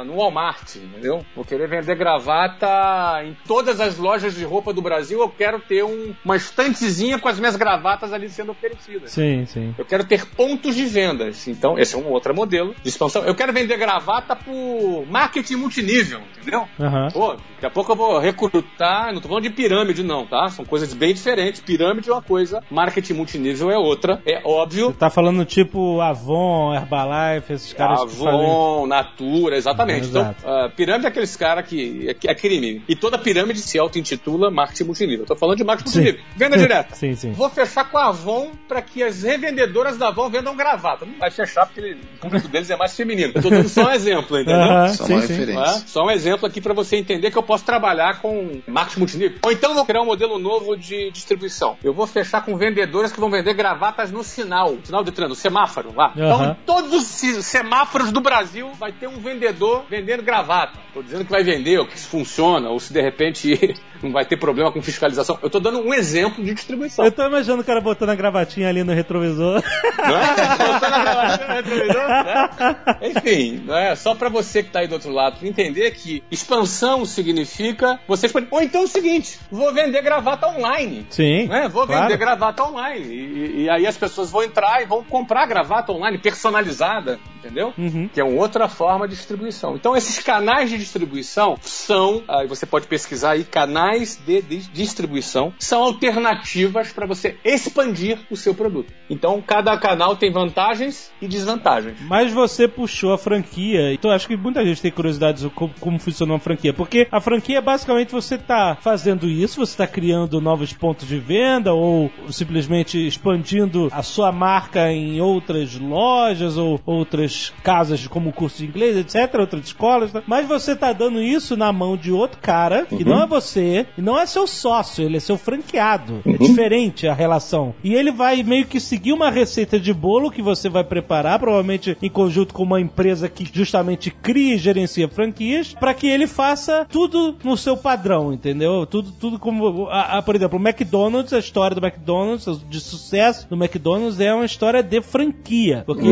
no Walmart, entendeu? Vou querer vender gravata em todas as lojas de roupa do Brasil. Eu quero ter um- uma estantezinha com as minhas gravatas ali sendo oferecidas. Sim, sim. Eu quero ter pontos de vendas. Então, esse é um outro modelo de expansão. Eu quero vender gravata por marketing multinível, entendeu? Aham. Pô, daqui a pouco eu vou recrutar, não tô falando de pirâmide não, tá? São coisas bem diferentes. Pirâmide é uma coisa, marketing multinível é outra. É óbvio. Você tá falando tipo Avon, Herbalife, esses caras. Avon, Natura, exatamente. Exato. Então, ah, pirâmide é aqueles caras que é, é crime. E toda pirâmide se auto-intitula marketing multinível. Eu tô falando de marketing Sim. multinível. Venda direta. Sim, sim. Vou fechar com a Avon para que as revendedoras da Avon vendam gravata. Não vai fechar porque ele- o público deles é mais feminino. Eu tô dando só um exemplo, entendeu? Aham, Só sim, uma sim. referência. É? Só um exemplo aqui para você entender que eu posso trabalhar com marketing multinível. Ou então vou criar um modelo novo de distribuição. Eu vou fechar com vendedoras que vão vender gravatas no sinal. Sinal de trânsito, semáforo lá. Então, Aham. em todos os se- semáforos do Brasil vai ter um vendedor vendendo gravata. Tô dizendo que vai vender, ou que isso funciona, ou se de repente não vai ter problema com fiscalização. Eu tô dando um exemplo de distribuição. Eu tô imaginando o cara botando a gravatinha ali no retrovisor. Não é? Botando a gravatinha no retrovisor, né? Enfim, não é? só para você que tá aí do outro lado entender que expansão significa você expandir. Ou então é o seguinte, vou vender gravata online. Sim. né? Vou claro. vender gravata online. E, e aí as pessoas vão entrar e vão comprar gravata online personalizada, entendeu? Uhum. Que é uma outra forma de distribuição. Então esses canais de distribuição são, aí você pode pesquisar aí, canais de, de distribuição são alternativas para você expandir o seu produto. Então cada canal tem vantagens e desvantagens. Mas você puxou a franquia, então acho que muita gente tem curiosidade sobre como, como funciona uma franquia, porque a franquia basicamente você tá fazendo isso, você tá criando novos pontos de venda ou simplesmente expandindo a sua marca em outras lojas ou outras casas como curso de inglês, etc, outras escolas, tá? mas você tá dando isso na mão de outro cara, que não é você, e não é seu sócio, ele é seu franqueado. É diferente a relação. E ele vai meio que seguir uma receita de bolo que você vai preparar, provavelmente em conjunto com uma empresa que justamente cria e gerencia franquias, para que ele faça tudo no seu padrão, entendeu? Tudo, tudo como. a- a- por exemplo, o McDonald's, a história do McDonald's, de sucesso do McDonald's é uma história de franquia. Porque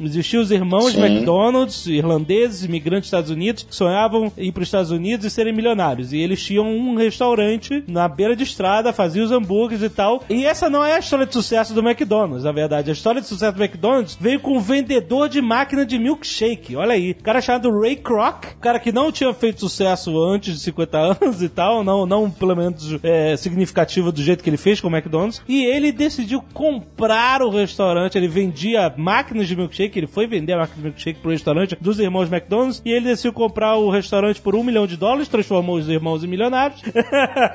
existiam os irmãos Sim. McDonald's, irlandeses, imigrantes dos Estados Unidos, que sonhavam ir para os Estados Unidos e serem milionários. E eles tinham um restaurante na beira de estrada, faziam os hambúrgueres e tal. E essa não é a história de sucesso do McDonald's, na verdade. A história de sucesso do McDonald's veio com um vendedor de máquina de milkshake. Olha aí. O cara chamado Ray Kroc, cara que não tinha feito sucesso antes de 50 anos e tal, não, não pelo menos é, significativo do jeito que ele fez com o McDonald's. E ele decidiu comprar o restaurante. Ele vendia máquinas de milkshake, ele foi vender a máquina de milkshake pro restaurante dos irmãos McDonald's e ele decidiu comprar o restaurante por um milhão de dólares, transformou os irmãos em milionários.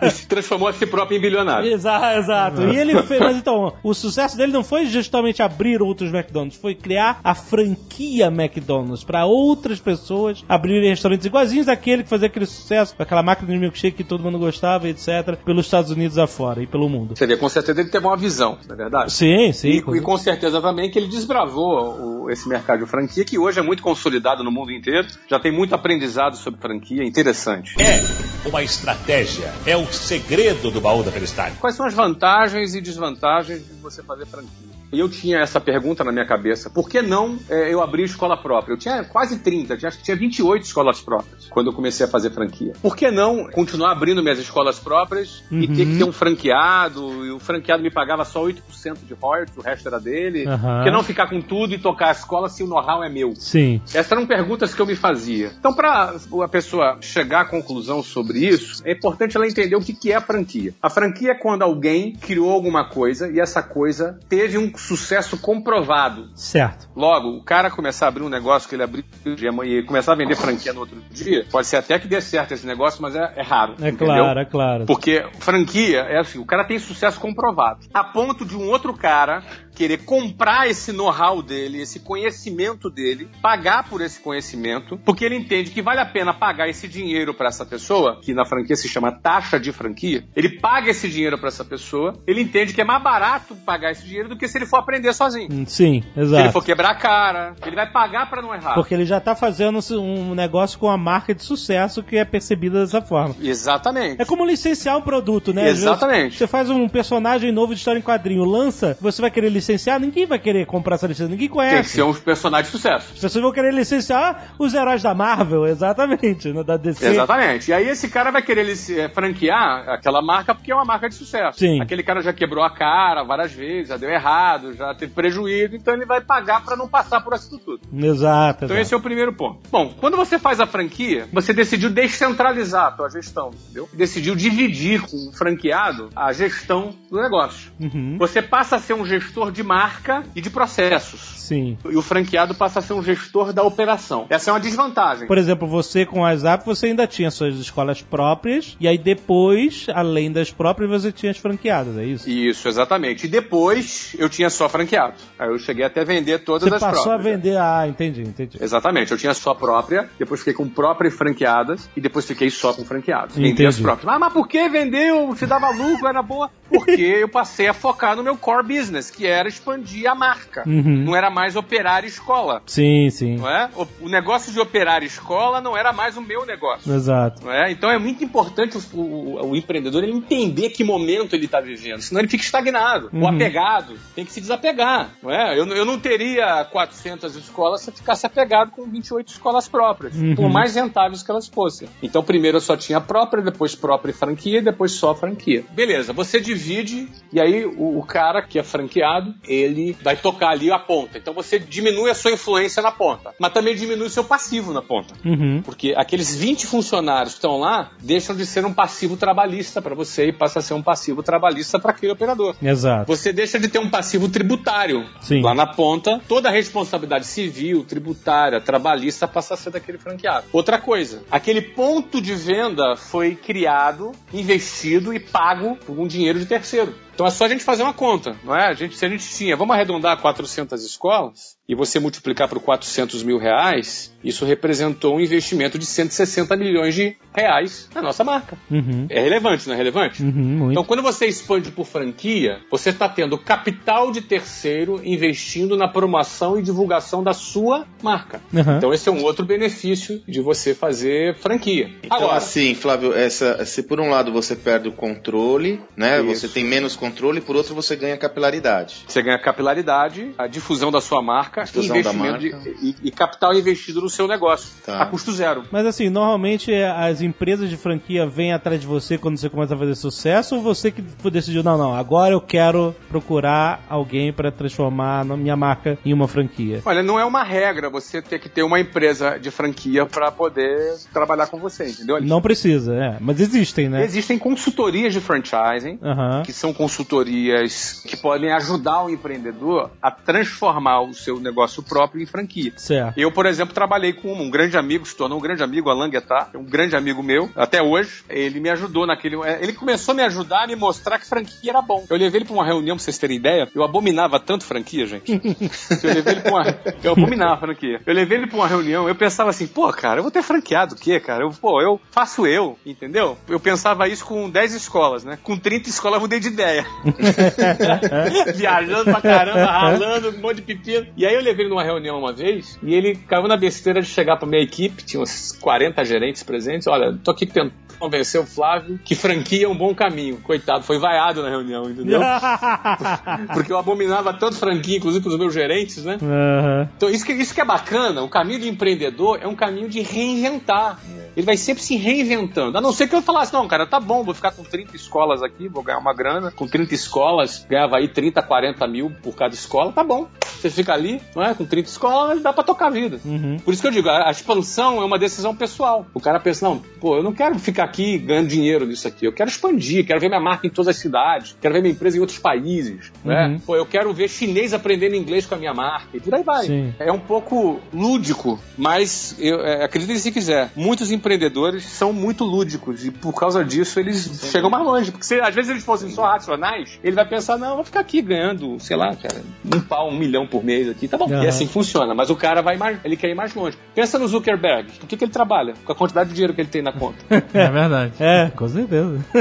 E se transformou a si próprio em bilionário. Exato, exato. E ele fez, mas então, o sucesso dele não foi justamente abrir outros McDonald's, foi criar a franquia McDonald's para outras pessoas abrirem restaurantes iguaizinhos daquele que fazia aquele sucesso, com aquela máquina de milkshake que todo mundo gostava, etc, pelos Estados Unidos afora e pelo mundo. Seria com certeza ele teve uma visão, não é verdade? Sim, sim. E, e com certeza também que ele desbravou o- esse mercado de franquia, que hoje é muito consolidado no mundo inteiro. Já tem muito aprendizado sobre franquia, interessante. É uma estratégia. É o segredo do baú da felicidade. Quais são as vantagens e desvantagens de você fazer franquia? E eu tinha essa pergunta na minha cabeça. Por que não é, eu abrir escola própria? Eu tinha quase 30, tinha- acho que tinha 28 escolas próprias quando eu comecei a fazer franquia. Por que não continuar abrindo minhas escolas próprias e ter que ter um franqueado? E o franqueado me pagava só 8% de royalties, o resto era dele. Aham. Por que não ficar com tudo e tocar a escola se o know-how é meu? Sim. Essas eram perguntas que eu me fazia. Então, para a pessoa chegar à conclusão sobre isso, é importante ela entender o que que é a franquia. A franquia é quando alguém criou alguma coisa e essa coisa teve um sucesso comprovado. Certo. Logo, o cara começar a abrir um negócio que ele abriu um dia e começar a vender franquia no outro dia, pode ser até que dê certo esse negócio, mas é, é raro. É entendeu? claro, é claro. Porque franquia é assim, o cara tem sucesso comprovado. A ponto de um outro cara querer comprar esse know-how dele, esse conhecimento dele, pagar por esse conhecimento, porque ele entende que vale a pena pagar esse dinheiro para essa pessoa, que na franquia se chama taxa de franquia. Ele paga esse dinheiro para essa pessoa, ele entende que é mais barato pagar esse dinheiro do que se ele for aprender sozinho. Hum, Sim, Se ele exato. for quebrar a cara, ele vai pagar para não errar. Porque ele já tá fazendo um negócio com a marca de sucesso que é percebida dessa forma. Exatamente. É como licenciar um produto, né? Vezes Exatamente. Você faz um personagem novo de história em quadrinho, lança, você vai querer licenciar, ninguém vai querer comprar essa licença, ninguém Tem que conhece. ser um personagem de sucesso. As pessoas vão querer licenciar os heróis da Marvel, exatamente, né, da DC. Exatamente. E aí esse cara vai querer eh, franquear aquela marca porque é uma marca de sucesso. Sim. Aquele cara já quebrou a cara várias vezes, já deu errado, já teve prejuízo, então ele vai pagar pra não passar por aquilo tudo. Exato. Então exato. esse é o primeiro ponto. Bom, quando você faz a franquia, você decidiu descentralizar a tua gestão, entendeu? Decidiu dividir com o franqueado a gestão do negócio. Uhum. Você passa a ser um gestor de marca e de processos. Sim. E o franqueado passa a ser um gestor da operação. Essa é uma desvantagem. Por exemplo, você com o WhatsApp, você ainda tinha suas escolas próprias, e aí depois, além das próprias, você tinha as franqueadas, é isso? Isso, exatamente. E depois eu tinha só franqueado. Aí eu cheguei até a vender todas Você as passou a próprias. vender, ah, entendi, entendi. Exatamente, eu tinha só própria, depois fiquei com próprias franqueadas e depois fiquei só com franqueados. Vendi as próprias. Ah, mas por que vendeu? Se dava lucro, era boa? Porque eu passei a focar no meu core business, que era expandir a marca. Uhum. Não era mais operar escola. Sim, sim. Não é? O, o negócio de operar escola não era mais o meu negócio. Exato. Não é? Então é muito importante o, o- o empreendedor ele entender que momento ele está vivendo, senão ele fica estagnado, ou Uhum. apegado. Tem que se desapegar. Não é? eu, eu não teria 400 escolas se eu ficasse apegado com 28 escolas próprias, Uhum. por mais rentáveis que elas fossem. Então primeiro eu só tinha a própria, depois própria e franquia, e depois só franquia. Beleza, você divide e aí o, o cara que é franqueado, ele vai tocar ali a ponta. Então você diminui a sua influência na ponta, mas também diminui o seu passivo na ponta. Uhum. Porque aqueles 20 funcionários que estão lá deixam de ser um passivo trabalhista para você e passa a ser um passivo trabalhista para aquele operador. Exato. Você deixa de ter um passivo tributário. Sim. Lá na ponta, toda a responsabilidade civil, tributária, trabalhista passa a ser daquele franqueado. Outra coisa, aquele ponto de venda foi criado, investido e pago por um dinheiro de terceiro. Então é só a gente fazer uma conta, não é? A gente, se a gente tinha, vamos arredondar 400 escolas e você multiplicar por 400 mil reais, isso representou um investimento de 160 milhões de reais na nossa marca. Uhum. É relevante, não é relevante? Uhum, muito. Então, quando você expande por franquia, você está tendo capital de terceiro investindo na promoção e divulgação da sua marca. Uhum. Então, esse é um outro benefício de você fazer franquia. Então, Agora, assim, Flávio, essa, se por um lado você perde o controle, né? Isso. Você tem menos controle, por outro você ganha capilaridade. você ganha capilaridade, a difusão da sua marca, Difusão e da investimento marca. de- e, e capital investido no seu negócio, Tá. a custo zero. Mas assim, normalmente é, as empresas de franquia vêm atrás de você quando você começa a fazer sucesso ou você que decidiu, não, não, agora eu quero procurar alguém para transformar a minha marca em uma franquia? Olha, não é uma regra você ter que ter uma empresa de franquia para poder trabalhar com você, entendeu? Não precisa, é. Mas existem, né? Existem consultorias de franchising, Aham. que são consultorias que podem ajudar o empreendedor a transformar o seu negócio próprio em franquia. Certo. Eu, por exemplo, trabalhei com um grande amigo, se tornou um grande amigo, Alan Guettar, um grande amigo meu, até hoje. Ele me ajudou naquele. é, Ele começou a me ajudar a me mostrar que franquia era bom. Eu levei ele pra uma reunião, pra vocês terem ideia. Eu abominava tanto franquia, gente. eu levei ele pra uma. Eu abominava franquia. Eu levei ele pra uma reunião, eu pensava assim, pô, cara, eu vou ter franqueado o quê, cara? Eu, pô, eu faço eu, entendeu? Eu pensava isso com 10 escolas, né? Com 30 escolas eu mudei de ideia. Viajando pra caramba, ralando, um monte de pepino. E aí eu levei ele numa reunião uma vez e ele caiu na besteira de chegar pra minha equipe, tinha uns 40 gerentes presentes. Olha, tô aqui tentando convencer o Flávio que franquia é um bom caminho. Coitado, foi vaiado na reunião, entendeu? Porque eu abominava tanto franquia, inclusive pros meus gerentes, né? Aham. Então, isso que, isso que é bacana, o caminho do empreendedor é um caminho de reinventar. Ele vai sempre se reinventando. A não ser que eu falasse, não, cara, tá bom, vou ficar com 30 escolas aqui, vou ganhar uma grana. Com 30 escolas, ganhava aí 30, 40 mil por cada escola, tá bom. Você fica ali, não é? Com 30 escolas, dá pra tocar a vida. Uhum. Por isso que eu digo, a a expansão é uma decisão pessoal. O cara pensa, não, pô, eu não quero ficar aqui ganhando dinheiro nisso aqui. Eu quero expandir, quero ver minha marca em todas as cidades, quero ver minha empresa em outros países, né? Uhum. Pô, eu quero ver chinês aprendendo inglês com a minha marca e por aí vai. Sim. É um pouco lúdico, mas eu, é, acreditem se quiser, muitos empreendedores são muito lúdicos e por causa disso eles chegam mais longe. Porque se às vezes eles fossem só racionais, ele vai pensar, não, eu vou ficar aqui ganhando, sei lá, cara, um pau, um milhão por mês aqui, tá bom. Aham. E assim funciona, mas o cara vai mais, ele quer ir mais longe. Pensa no Zuckerberg, por que, que ele trabalha? Com a quantidade de dinheiro que ele tem na conta. É verdade. É, com certeza.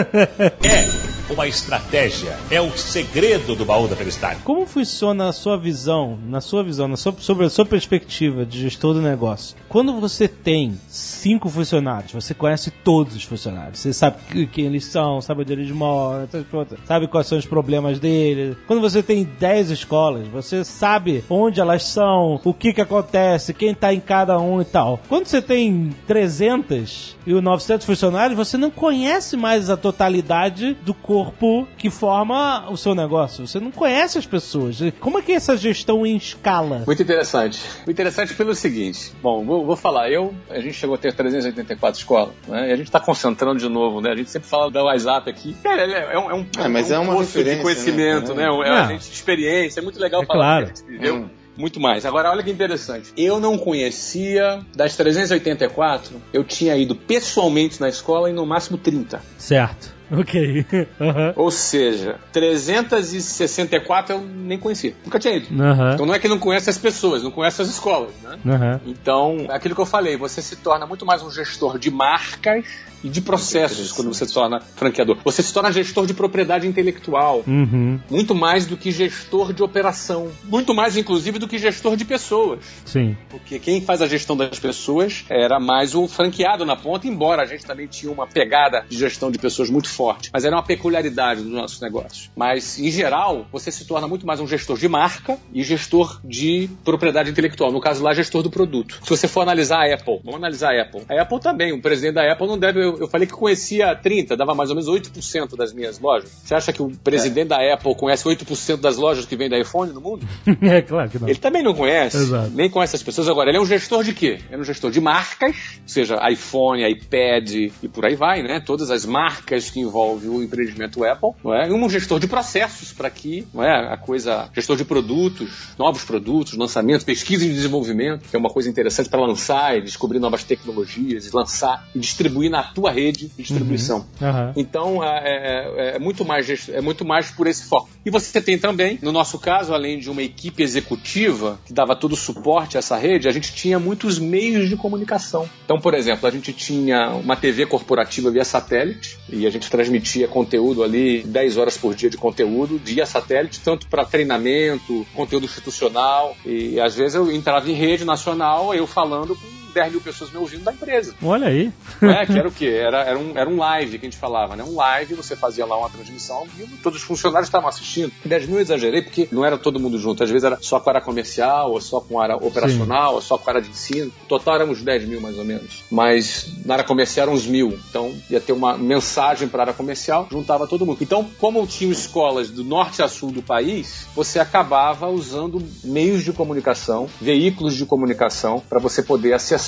É uma estratégia. É o segredo do baú da felicidade. Como funciona a sua visão, na sua visão, na sua, sobre a sua perspectiva de gestor do negócio? Quando você tem cinco funcionários, você conhece todos os funcionários, você sabe que- quem eles são, sabe onde eles moram, essas coisas, sabe quais são os problemas deles. Quando você tem 10 escolas, você sabe onde elas são, o que que acontece, quem tá em cada um e tal. Quando você tem 300 e o 900 funcionários, você não conhece mais a totalidade do corpo que forma o seu negócio. Você não conhece as pessoas. Como é que é essa gestão em escala? Muito interessante. Muito interessante pelo seguinte. Bom, vou, vou falar. Eu, a gente chegou a ter 384 escolas, né? E a gente está concentrando de novo, né? A gente sempre fala da WhatsApp aqui. Cara, é, é um, é um, Ah, mas um é uma poço de referência, conhecimento, né? né? É, É. a gente de experiência. É muito legal É falar claro. que gente viveu. Hum. Muito mais. Agora, olha que interessante. Eu não conhecia, das 384, eu tinha ido pessoalmente na escola em no máximo 30. Certo. Ok. Aham. Ou seja, 364 eu nem conhecia. Nunca tinha ido. Aham. Então não é que não conhece as pessoas, não conhece as escolas, né? Aham. Então, aquilo que eu falei, você se torna muito mais um gestor de marcas e de processos quando você se torna franqueador. Você se torna gestor de propriedade intelectual. Uhum. Muito mais do que gestor de operação. Muito mais, inclusive, do que gestor de pessoas. Sim. Porque quem faz a gestão das pessoas era mais o franqueado na ponta, embora a gente também tinha uma pegada de gestão de pessoas muito forte. Mas era uma peculiaridade dos nossos negócios. Mas, em geral, você se torna muito mais um gestor de marca e gestor de propriedade intelectual. No caso lá, gestor do produto. Se você for analisar a Apple, vamos analisar a Apple. A Apple também, o presidente da Apple não deve. Eu, eu falei que conhecia 30, dava mais ou menos 8% das minhas lojas. Você acha que o presidente da Apple conhece 8% das lojas que vendem iPhone no mundo? é claro que não. Ele também não conhece, Exato. nem conhece as pessoas. Agora, ele é um gestor de quê? Ele é um gestor de marcas, seja iPhone, iPad e por aí vai, né? Todas as marcas que envolvem o empreendimento Apple, não é? E um gestor de processos para que, não é? A coisa, gestor de produtos, novos produtos, lançamento, pesquisa e desenvolvimento, que é uma coisa interessante para lançar e descobrir novas tecnologias, e lançar e distribuir na tua rede de distribuição. Aham. Então é, é- é muito mais é muito mais por esse foco. E você tem também, no nosso caso, além de uma equipe executiva que dava todo o suporte a essa rede, a gente tinha muitos meios de comunicação. Então, por exemplo, a gente tinha uma TV corporativa via satélite e a gente transmitia conteúdo ali 10 horas por dia de conteúdo via satélite, tanto para treinamento, conteúdo institucional e às vezes eu entrava em rede nacional, eu falando com 10 mil pessoas me ouvindo da empresa. Olha aí. É, que era o quê? Era, era, um, era um live que a gente falava, né? Um live, você fazia lá uma transmissão ao vivo, todos os funcionários estavam assistindo. 10 mil eu exagerei, porque não era todo mundo junto. Às vezes era só com a área comercial, ou só com a área operacional, ou só com a área de ensino. No total éramos 10 mil, mais ou menos. Mas na área comercial eram uns mil. Então ia ter uma mensagem para a área comercial, juntava todo mundo. Então, como tinham escolas do norte a sul do país, você acabava usando meios de comunicação, veículos de comunicação, para você poder acessar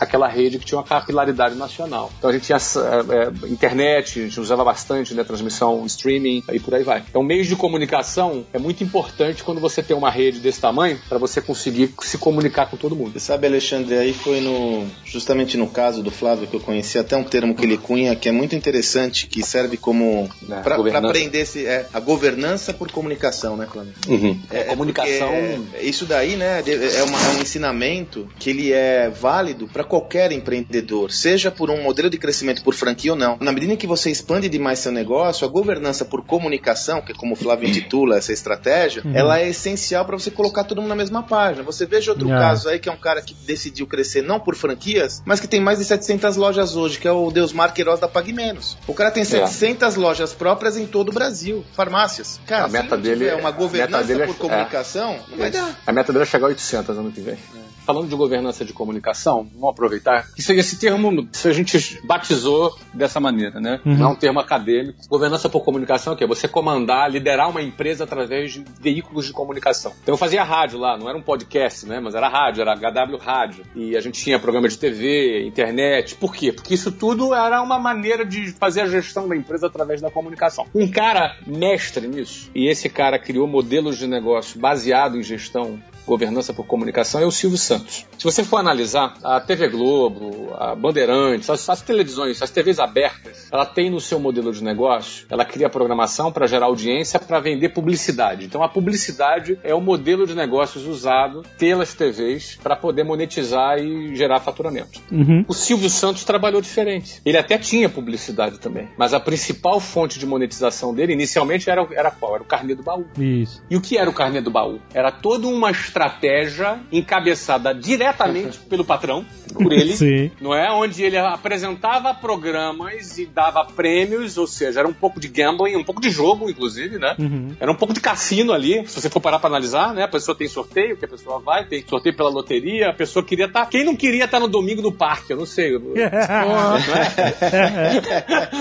aquela rede que tinha uma capilaridade nacional. Então a gente tinha é, é, internet, a gente usava bastante, né, transmissão, streaming e por aí vai. Então meios de comunicação é muito importante quando você tem uma rede desse tamanho para você conseguir se comunicar com todo mundo. Você sabe, Alexandre, aí foi no justamente no caso do Flávio que eu conheci até um termo que ele cunha que é muito interessante, que serve como É, para aprender esse, é, a governança por comunicação, né, Flávio? É, comunicação. isso daí, né, de- é, uma- é um ensinamento que ele é válido para qualquer empreendedor, seja por um modelo de crescimento por franquia ou não. Na medida em que você expande demais seu negócio, a governança por comunicação, que é como o Flávio intitula essa estratégia, ela é essencial para você colocar todo mundo na mesma página. Você veja outro É. caso aí que é um cara que decidiu crescer não por franquias, mas que tem mais de 700 lojas hoje, que é o Deusmar Queiroz da Pague Menos. O cara tem 700 lojas próprias em todo o Brasil, farmácias. Cara, A meta dele tiver é- uma governança dele é- por comunicação, não vai dar. A meta dele é chegar a 800 ano que vem. Falando de governança de comunicação, vamos aproveitar. Isso, esse termo isso a gente batizou dessa maneira, né? Não é um termo acadêmico. Governança por comunicação é o quê? Você comandar, liderar uma empresa através de veículos de comunicação. Então eu fazia rádio lá, não era um podcast, né? Mas era rádio, era HW Rádio. E a gente tinha programa de TV, internet. Por quê? Porque isso tudo era uma maneira de fazer a gestão da empresa através da comunicação. Um cara mestre nisso, e esse cara criou modelos de negócio baseado em gestão governança por comunicação é o Silvio Santos. Se você for analisar a TV Globo, a Bandeirantes, as, as televisões, as TVs abertas, ela tem no seu modelo de negócio, ela cria programação para gerar audiência, para vender publicidade. Então a publicidade é o modelo de negócios usado pelas TVs para poder monetizar e gerar faturamento. Uhum. O Silvio Santos trabalhou diferente. Ele até tinha publicidade também, mas a principal fonte de monetização dele inicialmente era, era qual? Era o carnê do baú. Isso. E o que era o carnê do baú? Era toda uma estratégia encabeçada diretamente pelo patrão, por ele, Sim. não é? Onde ele apresentava programas e dava prêmios, ou seja, era um pouco de gambling, um pouco de jogo, inclusive, né? Uhum. Era um pouco de cassino ali, se você for parar pra analisar, né? A pessoa tem sorteio, que a pessoa vai, tem sorteio pela loteria, a pessoa queria estar. Quem não queria estar no domingo no parque? Eu não sei. Não é?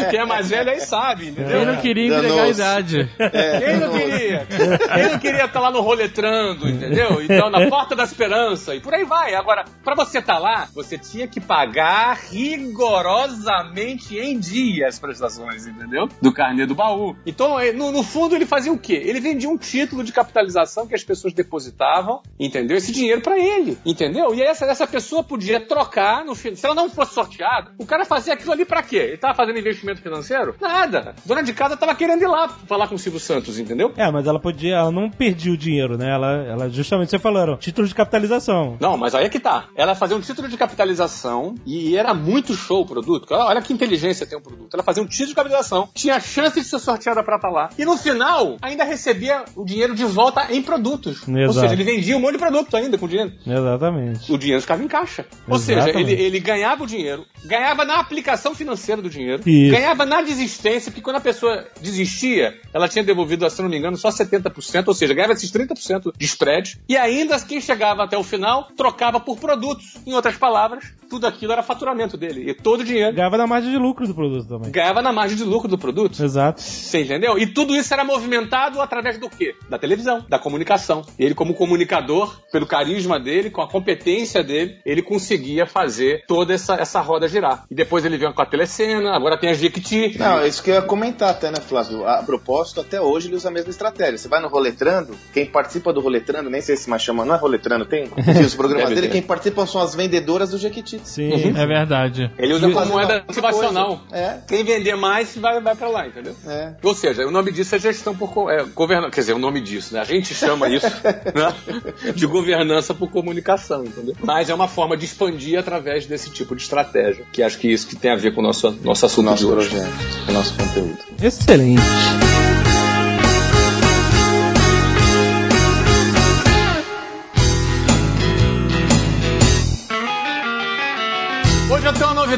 Quem é mais velho aí sabe, entendeu? Quem não queria entregar a idade. Quem não queria? Quem não queria estar lá no roletrando, entendeu? Então, na Porta da Esperança e por aí vai. Agora, pra você estar lá, você tinha que pagar rigorosamente em dia as prestações, entendeu? Do carnê do baú. Então, eh, no, no fundo, ele fazia o quê? Ele vendia um título de capitalização que as pessoas depositavam, entendeu? Esse dinheiro pra ele, entendeu? E essa, essa pessoa podia trocar no fim. Se ela não fosse sorteada, o cara fazia aquilo ali pra quê? Ele tava fazendo investimento financeiro? Nada. Dona de casa tava querendo ir lá falar com o Silvio Santos, entendeu? É, mas ela podia, ela não perdia o dinheiro, né? Ela, ela justamente, você falaram, título de capitalização. Não, mas aí é que tá. Ela fazia um título de capitalização e era muito show o produto. Olha, que inteligência tem um produto. Ela fazia um título de capitalização, tinha a chance de ser sorteada pra estar lá. E no final, ainda recebia o dinheiro de volta em produtos. Ou Exato. seja, ele vendia um monte de produto ainda com dinheiro. Exatamente. O dinheiro ficava em caixa. Ou seja, Exatamente. ele, ele ganhava o dinheiro, ganhava na aplicação financeira do dinheiro, Isso. ganhava na desistência, porque quando a pessoa desistia, ela tinha devolvido, se não me engano, só 70%, ou seja, ganhava esses 30% de spread, e ainda quem chegava até o final trocava por produtos. Em outras palavras, tudo aquilo era faturamento dele. E todo o dinheiro Ganhava na margem de lucro do produto também. ganhava na margem de lucro do produto. Exato. Você entendeu? E tudo isso era movimentado através do quê? Da televisão, da comunicação. Ele, como comunicador, pelo carisma dele, com a competência dele, ele conseguia fazer toda essa, essa roda girar. E depois ele veio com a telecena, agora tem a Jequiti. Não, é isso que eu ia comentar até, né, Flávio? A propósito, até hoje ele usa a mesma estratégia. Você vai no Roletrando, quem participa do Roletrando, nem sei se mais chama, não é Roletrando, tem os programas Deve dele, quem participa são as vendedoras do Jequiti. Sim. É verdade. Ele usa como moeda motivacional. É. Quem vender mais vai, vai pra lá, entendeu? É. Ou seja, o nome disso é gestão por co- é, governança. Quer dizer, o nome disso, né? A gente chama isso né? de governança por comunicação, entendeu? Mas é uma forma de expandir através desse tipo de estratégia. Que acho que isso que tem a ver com o nosso, nosso assunto Nosso de hoje. projeto, o nosso conteúdo. Excelente.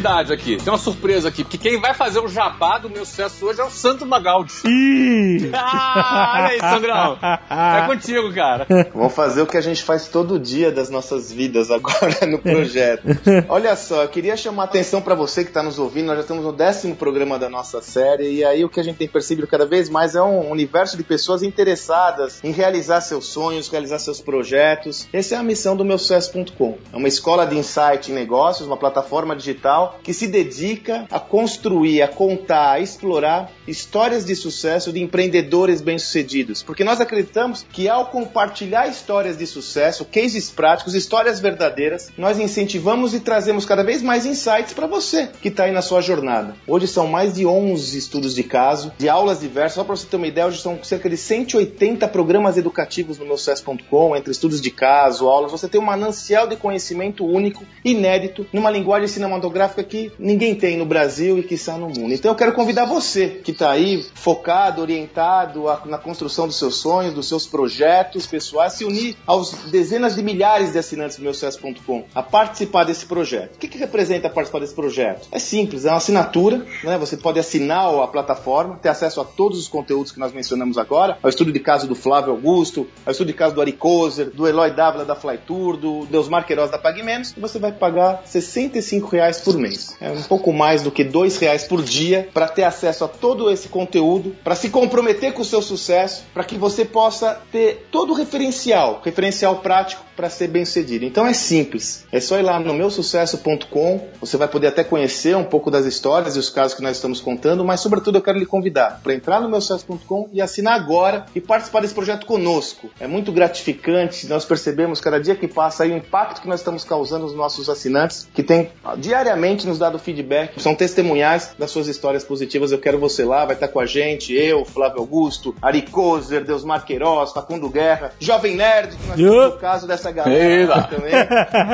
Novidade aqui, tem uma surpresa aqui, porque quem vai fazer o jabá do meu sucesso hoje é o Santo Magaldi. Ih! Ah, olha aí, Sandrão. É contigo, cara. Vamos fazer o que a gente faz todo dia das nossas vidas agora no projeto. Olha só, eu queria chamar a atenção para você que está nos ouvindo. Nós já estamos no décimo programa da nossa série e aí o que a gente tem percebido cada vez mais é um universo de pessoas interessadas em realizar seus sonhos, realizar seus projetos. Essa é a missão do meusucesso.com. É uma escola de insight em negócios, uma plataforma digital que se dedica a construir, a contar, a explorar histórias de sucesso de empreendedores bem-sucedidos. Porque nós acreditamos que ao compartilhar histórias de sucesso, cases práticos, histórias verdadeiras, nós incentivamos e trazemos cada vez mais insights para você que está aí na sua jornada. Hoje são mais de 11 estudos de caso, de aulas diversas. Só para você ter uma ideia, hoje são cerca de 180 programas educativos no meusucesso.com, entre estudos de caso, aulas. Você tem um manancial de conhecimento único, inédito, numa linguagem cinematográfica que ninguém tem no Brasil e que está no mundo. Então eu quero convidar você que está aí focado, orientado a- na construção dos seus sonhos, dos seus projetos pessoais, se unir aos dezenas de milhares de assinantes do meusucesso.com a participar desse projeto. O que, que representa participar desse projeto? É simples, é uma assinatura, né? Você pode assinar a plataforma, ter acesso a todos os conteúdos que nós mencionamos agora, ao estudo de caso do Flávio Augusto, ao estudo de caso do Ari Kozer, do Eloy Dávila da Flytour, do Deusmar Queiroz da Pague Menos, e você vai pagar 65 reais por mês. É um pouco mais do que 2 reais por dia para ter acesso a todo esse conteúdo, para se comprometer com o seu sucesso, para que você possa ter todo o referencial, referencial prático para ser bem sucedido. Então é simples, é só ir lá no meusucesso.com, você vai poder até conhecer um pouco das histórias e os casos que nós estamos contando, mas sobretudo eu quero lhe convidar para entrar no meusucesso.com e assinar agora e participar desse projeto conosco. É muito gratificante, nós percebemos cada dia que passa aí o impacto que nós estamos causando nos nossos assinantes, que tem diariamente nos dado feedback, são testemunhais das suas histórias positivas. Eu quero você lá, vai estar com a gente, eu, Flávio Augusto, Ari Kozer, Deusmar Queiroz, Facundo Guerra, Jovem Nerd, que nós temos o caso dessa galera também.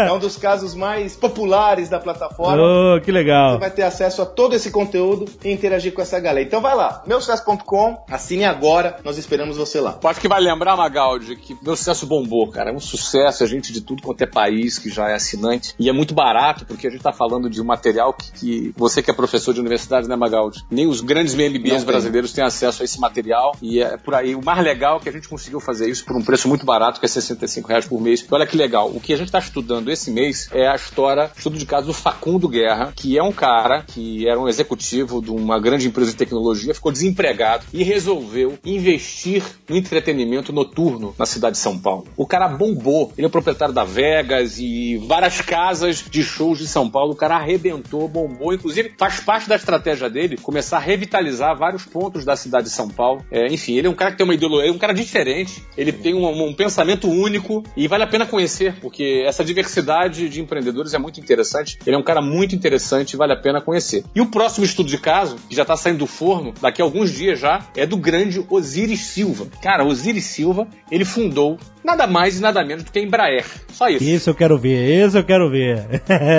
É um dos casos mais populares da plataforma. Oh, que legal. Você vai ter acesso a todo esse conteúdo e interagir com essa galera. Então vai lá, meusucesso.com, assine agora, nós esperamos você lá. Eu acho que vai lembrar, Magaldi, que meu sucesso bombou, cara. É um sucesso, a gente de tudo quanto é país que já é assinante. E é muito barato, porque a gente tá falando de um material que, que você que é professor de universidade, né, Magaldi? Nem os grandes MBAs brasileiros têm acesso a esse material. E é por aí. O mais legal é que a gente conseguiu fazer isso por um preço muito barato, que é 65 reais por mês. E olha que legal. O que a gente está estudando esse mês é a história, estudo de caso do Facundo Guerra, que é um cara que era um executivo de uma grande empresa de tecnologia, ficou desempregado e resolveu investir no entretenimento noturno na cidade de São Paulo. O cara bombou. Ele é proprietário da Vegas e várias casas de shows de São Paulo. O cara arrebentou, bombou. Inclusive, faz parte da estratégia dele começar a revitalizar vários pontos da cidade de São Paulo. É, enfim, ele é um cara que tem uma ideologia, é um cara diferente. Ele tem um, um pensamento único e vale a pena conhecer, porque essa diversidade de empreendedores é muito interessante. Ele é um cara muito interessante e vale a pena conhecer. E o próximo estudo de caso, que já está saindo do forno, daqui a alguns dias já, é do grande Osiris Silva. Cara, Osiris Silva, ele fundou nada mais e nada menos do que a Embraer. Só isso. Isso eu quero ver, isso eu quero ver.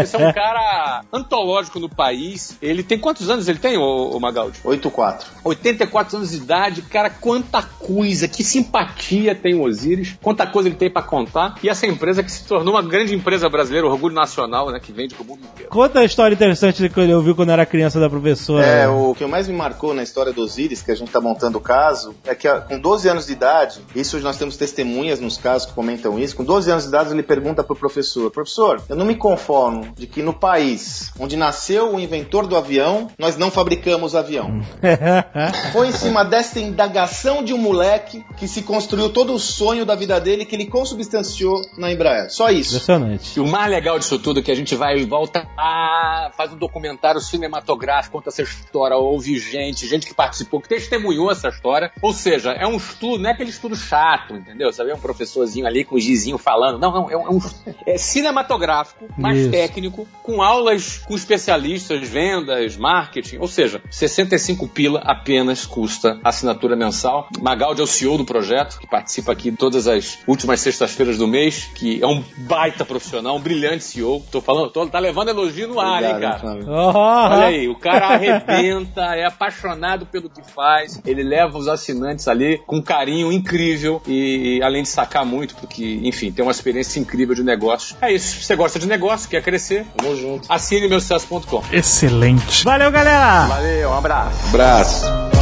Esse é um cara antológico no país. Ele tem quantos anos ele tem, ô, ô Magaldi? 84. 84 anos de idade, cara, quanta coisa, que simpatia tem o Osiris, quanta coisa ele tem pra contar. E essa empresa que se tornou uma grande empresa brasileira, orgulho nacional, né, que vende pro mundo inteiro. Conta a história interessante que eu vi quando eu era criança da professora. É, o que mais me marcou na história do Osiris, que a gente tá montando o caso, é que com 12 anos de idade, isso nós temos testemunhas nos casos que comentam isso, com 12 anos de idade ele pergunta pro professor, professor, eu não me conformo de que no país onde nasceu o inventor do avião, nós não fabricamos avião. Foi em cima desta indagação de um moleque que se construiu todo o sonho da vida dele que ele consubstanciou na Embraer. Só isso. Impressionante. E o mais legal disso tudo é que a gente vai e volta, ah, faz um documentário cinematográfico, conta essa história, ouve gente, gente que participou, que testemunhou essa história. Ou seja, é um estudo, não é aquele estudo chato, entendeu? Sabe, é um professorzinho ali com o gizinho falando. Não, não, é um, é um é cinematográfico, mais Isso. técnico, com aulas com especialistas, vendas, marketing. Ou seja, 65 pila apenas custa a assinatura mensal. Magaldi é o CEO do projeto, que participa aqui todas as últimas sextas-feiras do mês, que é um baita profissional, um brilhante CEO. Tô falando, tô, tá levando elogio no ar, hein, cara? Olha Olha aí, o cara arrebenta, é apaixonado pelo que faz, ele leva os assinantes ali com carinho incrível e, além de sacar muito, porque, enfim, tem uma experiência incrível de negócio. É isso, se você gosta de negócio, quer crescer, Tamo junto. assine meu sucesso.com. Excelente. Valeu, galera! Valeu, um abraço. Abraço.